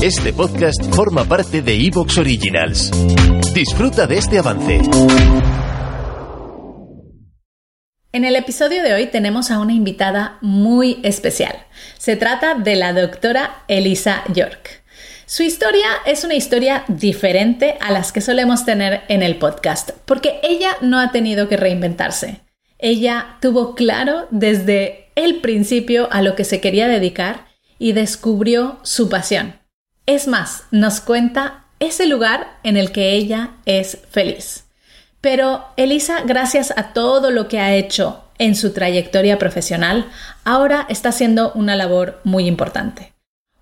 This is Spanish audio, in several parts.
Este podcast forma parte de Evox Originals. Disfruta de este avance. En el episodio de hoy tenemos a una invitada muy especial. Se trata de la doctora Elisa York. Su historia es una historia diferente a las que solemos tener en el podcast, porque ella no ha tenido que reinventarse. Ella tuvo claro desde el principio a lo que se quería dedicar y descubrió su pasión. Es más, nos cuenta ese lugar en el que ella es feliz. Pero Elisa, gracias a todo lo que ha hecho en su trayectoria profesional, ahora está haciendo una labor muy importante.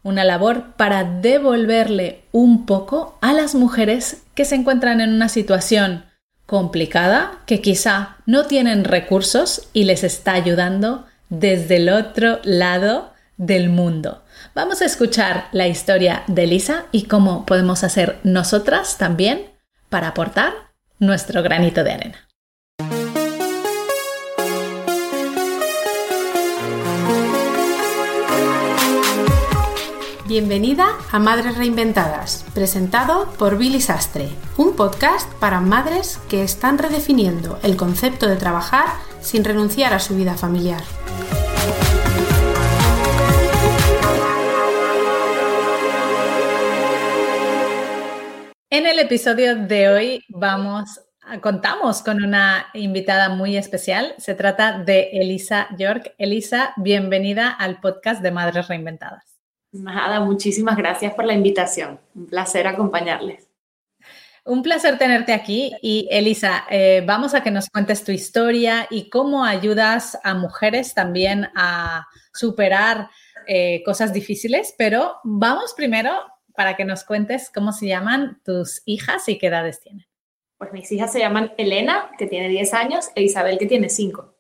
Una labor para devolverle un poco a las mujeres que se encuentran en una situación complicada, que quizá no tienen recursos y les está ayudando desde el otro lado del mundo. Vamos a escuchar la historia de Lisa y cómo podemos hacer nosotras también para aportar nuestro granito de arena. Bienvenida a Madres Reinventadas, presentado por Billy Sastre, un podcast para madres que están redefiniendo el concepto de trabajar sin renunciar a su vida familiar. En el episodio de hoy vamos contamos con una invitada muy especial. Se trata de Elisa York. Elisa, bienvenida al podcast de Madres Reinventadas. Nada, muchísimas gracias por la invitación. Un placer acompañarles. Un placer tenerte aquí y Elisa, eh, vamos a que nos cuentes tu historia y cómo ayudas a mujeres también a superar eh, cosas difíciles, pero vamos primero para que nos cuentes cómo se llaman tus hijas y qué edades tienen. Pues mis hijas se llaman Elena, que tiene 10 años, e Isabel, que tiene 5.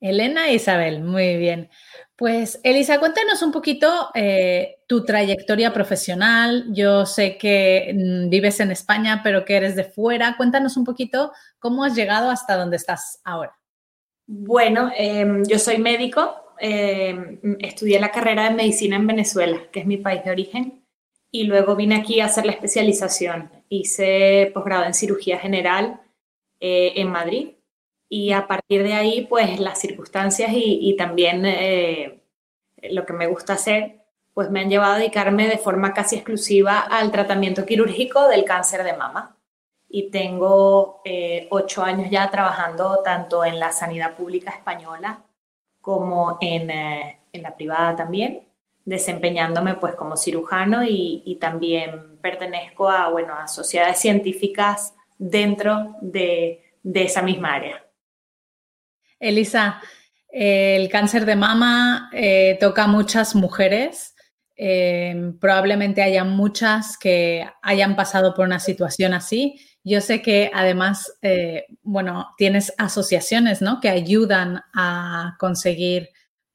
Elena e Isabel, muy bien. Pues Elisa, cuéntanos un poquito eh, tu trayectoria profesional. Yo sé que mm, vives en España, pero que eres de fuera. Cuéntanos un poquito cómo has llegado hasta donde estás ahora. Bueno, em, yo soy médico. Em, estudié la carrera de medicina en Venezuela, que es mi país de origen y luego vine aquí a hacer la especialización. Hice posgrado en cirugía general eh, en Madrid y a partir de ahí, pues las circunstancias y, también eh, lo que me gusta hacer, pues me han llevado a dedicarme de forma casi exclusiva al tratamiento quirúrgico del cáncer de mama. Y tengo eh, ocho años ya trabajando tanto en la sanidad pública española como en, en la privada también desempeñándome pues como cirujano y, también pertenezco a, bueno, a sociedades científicas dentro de, esa misma área. Elisa, el cáncer de mama eh, toca a muchas mujeres. Eh, probablemente haya muchas que hayan pasado por una situación así. Yo sé que además, eh, bueno, tienes asociaciones, ¿no? Que ayudan a conseguir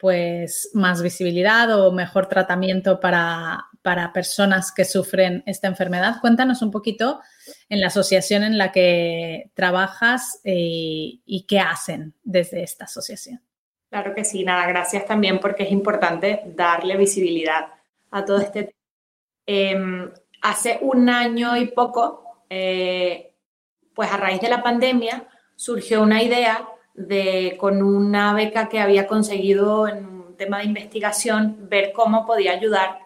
pues más visibilidad o mejor tratamiento para, personas que sufren esta enfermedad. Cuéntanos un poquito en la asociación en la que trabajas eh, y, qué hacen desde esta asociación. Claro que sí, nada, gracias también porque es importante darle visibilidad a todo este tema. Em, hace un año y poco, eh, pues a raíz de la pandemia, surgió una idea de, con una beca que había conseguido en un tema de investigación, ver cómo podía ayudar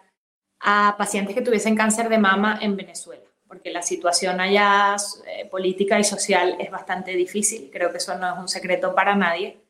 a pacientes que tuviesen cáncer de mama en Venezuela, porque la situación allá eh, política y social es bastante difícil, creo que eso no es un secreto para nadie.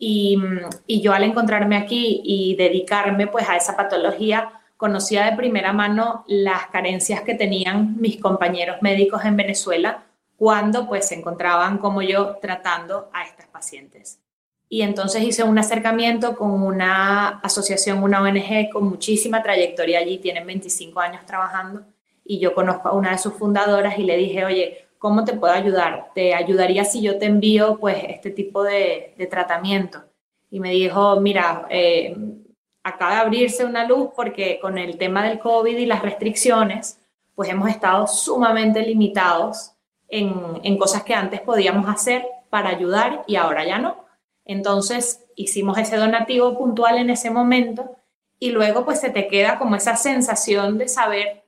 Y, y, yo al encontrarme aquí y dedicarme pues a esa patología, conocía de primera mano las carencias que tenían mis compañeros médicos en Venezuela cuando pues se encontraban como yo tratando a estas pacientes. Y entonces hice un acercamiento con una asociación, una ONG con muchísima trayectoria allí, tienen 25 años trabajando, y yo conozco a una de sus fundadoras y le dije, oye, ¿cómo te puedo ayudar? ¿Te ayudaría si yo te envío pues este tipo de, tratamiento? Y me dijo, mira, eh, acaba de abrirse una luz porque con el tema del COVID y las restricciones, pues hemos estado sumamente limitados en, cosas que antes podíamos hacer para ayudar y ahora ya no. Entonces hicimos ese donativo puntual en ese momento y luego pues se te queda como esa sensación de saber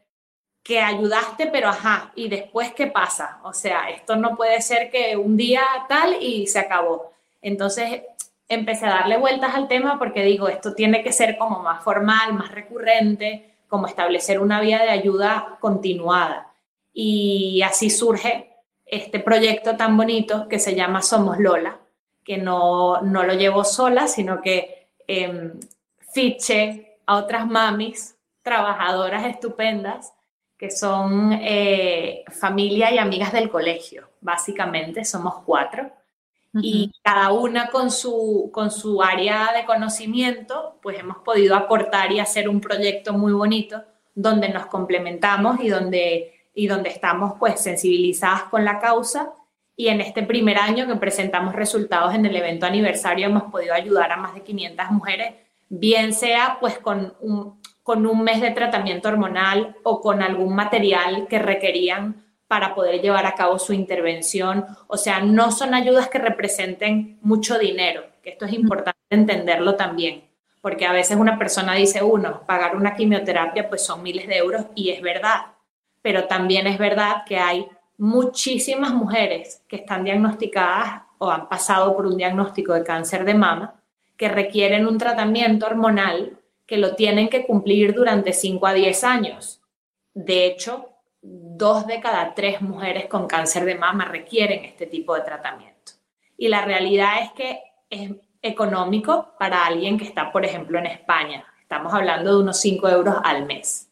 que ayudaste, pero ajá, y después qué pasa. O sea, esto no puede ser que un día tal y se acabó. Entonces empecé a darle vueltas al tema porque digo, esto tiene que ser como más formal, más recurrente, como establecer una vía de ayuda continuada. Y así surge este proyecto tan bonito que se llama Somos Lola, que no, no lo llevo sola, sino que eh, fiche a otras mamis, trabajadoras estupendas, que son eh, familia y amigas del colegio, básicamente, somos cuatro. Y cada una con su, con su área de conocimiento, pues hemos podido aportar y hacer un proyecto muy bonito donde nos complementamos y donde, y donde estamos pues sensibilizadas con la causa. Y en este primer año que presentamos resultados en el evento aniversario hemos podido ayudar a más de 500 mujeres, bien sea pues con un, con un mes de tratamiento hormonal o con algún material que requerían para poder llevar a cabo su intervención. O sea, no son ayudas que representen mucho dinero, que esto es importante entenderlo también, porque a veces una persona dice, uno, pagar una quimioterapia pues son miles de euros y es verdad, pero también es verdad que hay muchísimas mujeres que están diagnosticadas o han pasado por un diagnóstico de cáncer de mama que requieren un tratamiento hormonal que lo tienen que cumplir durante 5 a 10 años. De hecho, dos de cada tres mujeres con cáncer de mama requieren este tipo de tratamiento. Y la realidad es que es económico para alguien que está, por ejemplo, en España. Estamos hablando de unos 5 euros al mes.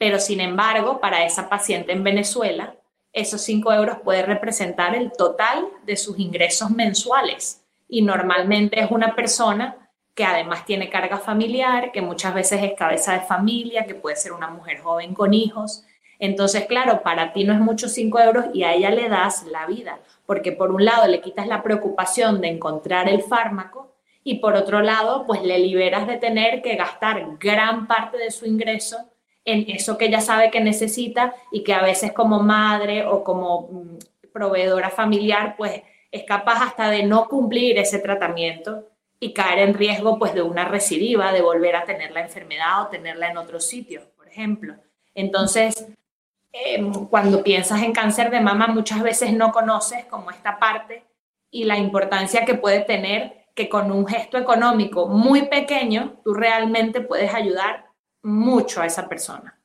Pero sin embargo, para esa paciente en Venezuela, esos 5 euros puede representar el total de sus ingresos mensuales. Y normalmente es una persona que además tiene carga familiar, que muchas veces es cabeza de familia, que puede ser una mujer joven con hijos, entonces, claro, para ti no es mucho 5 euros y a ella le das la vida, porque por un lado le quitas la preocupación de encontrar el fármaco y por otro lado, pues le liberas de tener que gastar gran parte de su ingreso en eso que ella sabe que necesita y que a veces como madre o como mm, proveedora familiar, pues es capaz hasta de no cumplir ese tratamiento y caer en riesgo pues de una recidiva, de volver a tener la enfermedad o tenerla en otro sitio, por ejemplo. Entonces, Em, cuando piensas en cáncer de mama muchas veces no conoces como esta parte y la importancia que puede tener que con un gesto económico muy pequeño tú realmente puedes ayudar mucho a esa persona.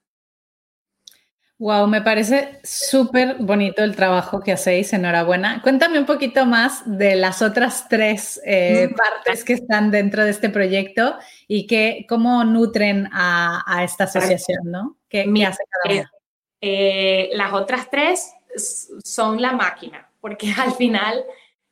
Wow, me parece súper bonito el trabajo que hacéis, enhorabuena. Cuéntame un poquito más de las otras tres eh, mm. partes que están dentro de este proyecto y que, cómo nutren a, esta asociación, ¿no? ¿Qué, hace cada una? Eh, las otras tres son la máquina, porque al final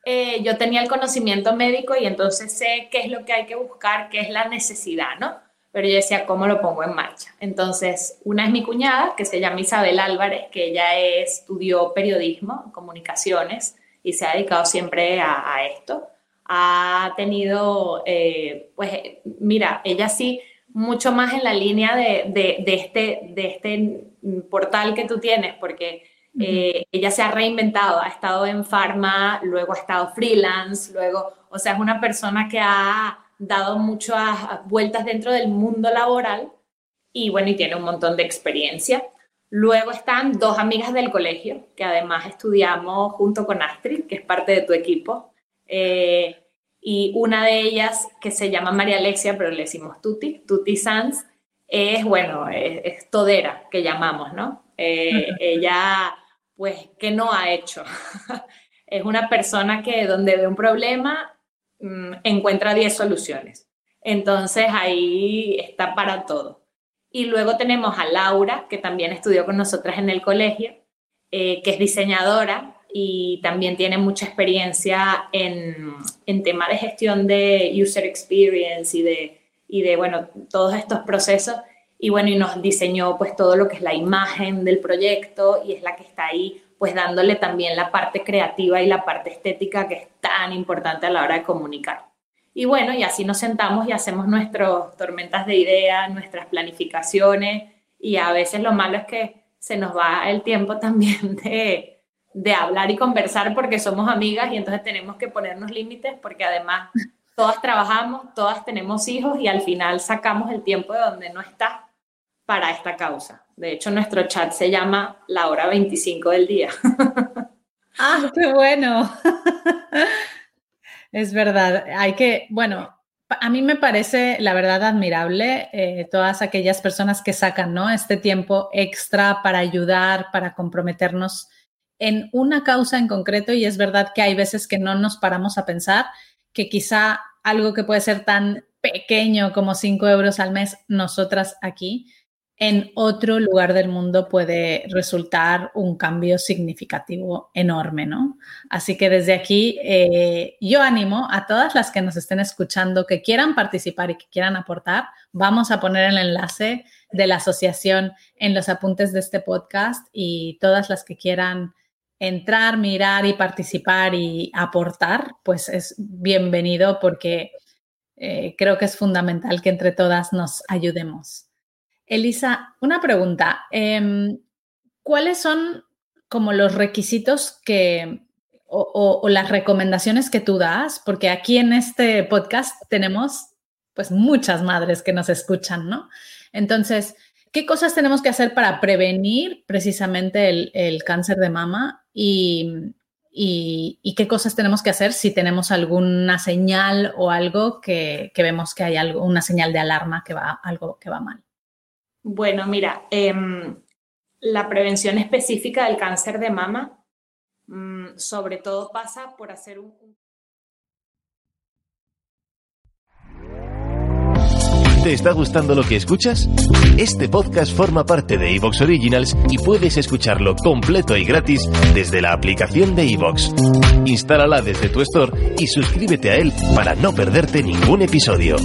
eh, yo tenía el conocimiento médico y entonces sé qué es lo que hay que buscar, qué es la necesidad, ¿no? Pero yo decía, ¿cómo lo pongo en marcha? Entonces, una es mi cuñada, que se llama Isabel Álvarez, que ella estudió periodismo, comunicaciones, y se ha dedicado siempre a, esto. Ha tenido, eh, pues, mira, ella sí, mucho más en la línea de, de, este, de este portal que tú tienes, porque eh, ella se ha reinventado, ha estado en farma, luego ha estado freelance, luego, o sea, es una persona que ha dado muchas vueltas dentro del mundo laboral y bueno, y tiene un montón de experiencia. Luego están dos amigas del colegio, que además estudiamos junto con Astrid, que es parte de tu equipo. Eh, y una de ellas, que se llama María Alexia, pero le decimos Tuti, Tuti Sanz, es, bueno, es, todera, que llamamos, ¿no? Eh, ella, pues, ¿qué no ha hecho? es una persona que donde ve un problema, mm, encuentra 10 soluciones. Entonces ahí está para todo. Y luego tenemos a Laura, que también estudió con nosotras en el colegio, eh, que es diseñadora y también tiene mucha experiencia en, en tema de gestión de user experience y de, y de, bueno, todos estos procesos. Y bueno, y nos diseñó pues todo lo que es la imagen del proyecto y es la que está ahí pues dándole también la parte creativa y la parte estética que es tan importante a la hora de comunicar. Y bueno, y así nos sentamos y hacemos nuestras tormentas de ideas, nuestras planificaciones y a veces lo malo es que se nos va el tiempo también de, de hablar y conversar porque somos amigas y entonces tenemos que ponernos límites porque además todas trabajamos, todas tenemos hijos y al final sacamos el tiempo de donde no está para esta causa. De hecho, nuestro chat se llama la hora 25 del día. ah, qué bueno. es verdad, hay que, bueno, a mí me parece, la verdad, admirable eh, todas aquellas personas que sacan ¿no? este tiempo extra para ayudar, para comprometernos en una causa en concreto y es verdad que hay veces que no nos paramos a pensar que quizá algo que puede ser tan pequeño como 5 euros al mes, nosotras aquí, en otro lugar del mundo puede resultar un cambio significativo enorme, ¿no? Así que desde aquí eh, yo animo a todas las que nos estén escuchando que quieran participar y que quieran aportar. Vamos a poner el enlace de la asociación en los apuntes de este podcast y todas las que quieran entrar, mirar y participar y aportar, pues es bienvenido porque eh, creo que es fundamental que entre todas nos ayudemos. Elisa, una pregunta. Em, ¿Cuáles son como los requisitos que o, las recomendaciones que tú das? Porque aquí en este podcast tenemos pues muchas madres que nos escuchan, ¿no? Entonces, ¿qué cosas tenemos que hacer para prevenir precisamente el cáncer de mama y, qué cosas tenemos que hacer si tenemos alguna señal o algo que, vemos que hay algo, una señal de alarma que va, algo que va mal. Bueno, mira, em, la prevención específica del cáncer de mama mm, sobre todo pasa por hacer un, ¿Te está gustando lo que escuchas? Este podcast forma parte de Evox Originals y puedes escucharlo completo y gratis desde la aplicación de Evox. Instálala desde tu store y suscríbete a él para no perderte ningún episodio.